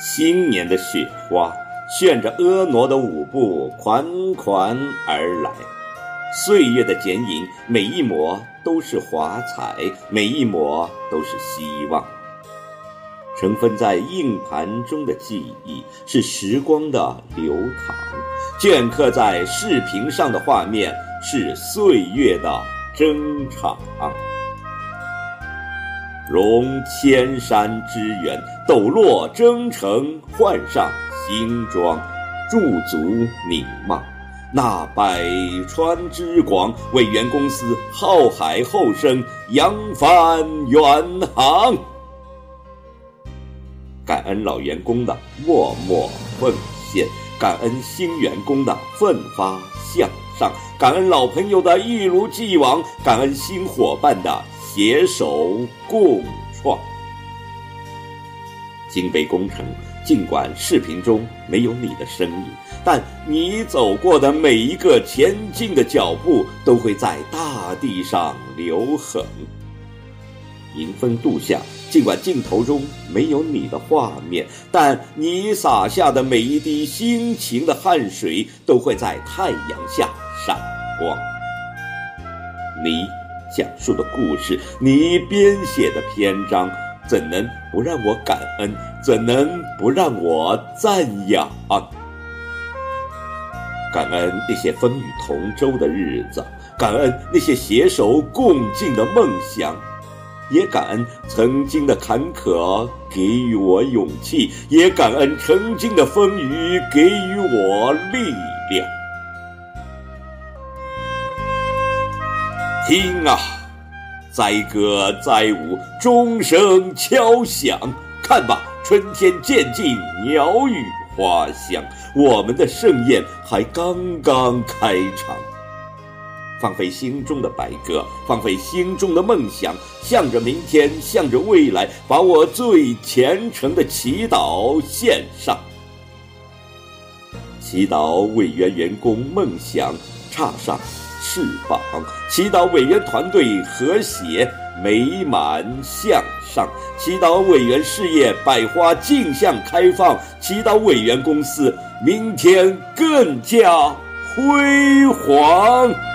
新年的雪花炫着婀娜的舞步款款而来，岁月的剪影，每一抹都是华彩，每一抹都是希望。尘封在硬盘中的记忆是时光的流淌，镌刻在视频上的画面是岁月的珍藏。融千山之源，抖落征程，换上新装，驻足凝望，那百川之广，为原公司浩海后生扬帆远航。感恩老员工的默默奉献，感恩新员工的奋发向上，感恩老朋友的一如既往，感恩新伙伴的。携手共创，金杯工程。尽管视频中没有你的身影，但你走过的每一个前进的脚步，都会在大地上留痕。迎风度夏，尽管镜头中没有你的画面，但你洒下的每一滴辛勤的汗水，都会在太阳下闪光。你。讲述的故事，你编写的篇章，怎能不让我感恩？怎能不让我赞扬？感恩那些风雨同舟的日子，感恩那些携手共进的梦想，也感恩曾经的坎坷给予我勇气，也感恩曾经的风雨给予我力量。听啊，载歌载舞，钟声敲响。看吧，春天渐近，鸟语花香，我们的盛宴还刚刚开场。放飞心中的白鸽，放飞心中的梦想，向着明天，向着未来，把我最虔诚的祈祷献上。祈祷为圆员工梦想插上。翅膀，祈祷委员团队和谐美满向上，祈祷委员事业百花竞相开放，祈祷委员公司明天更加辉煌。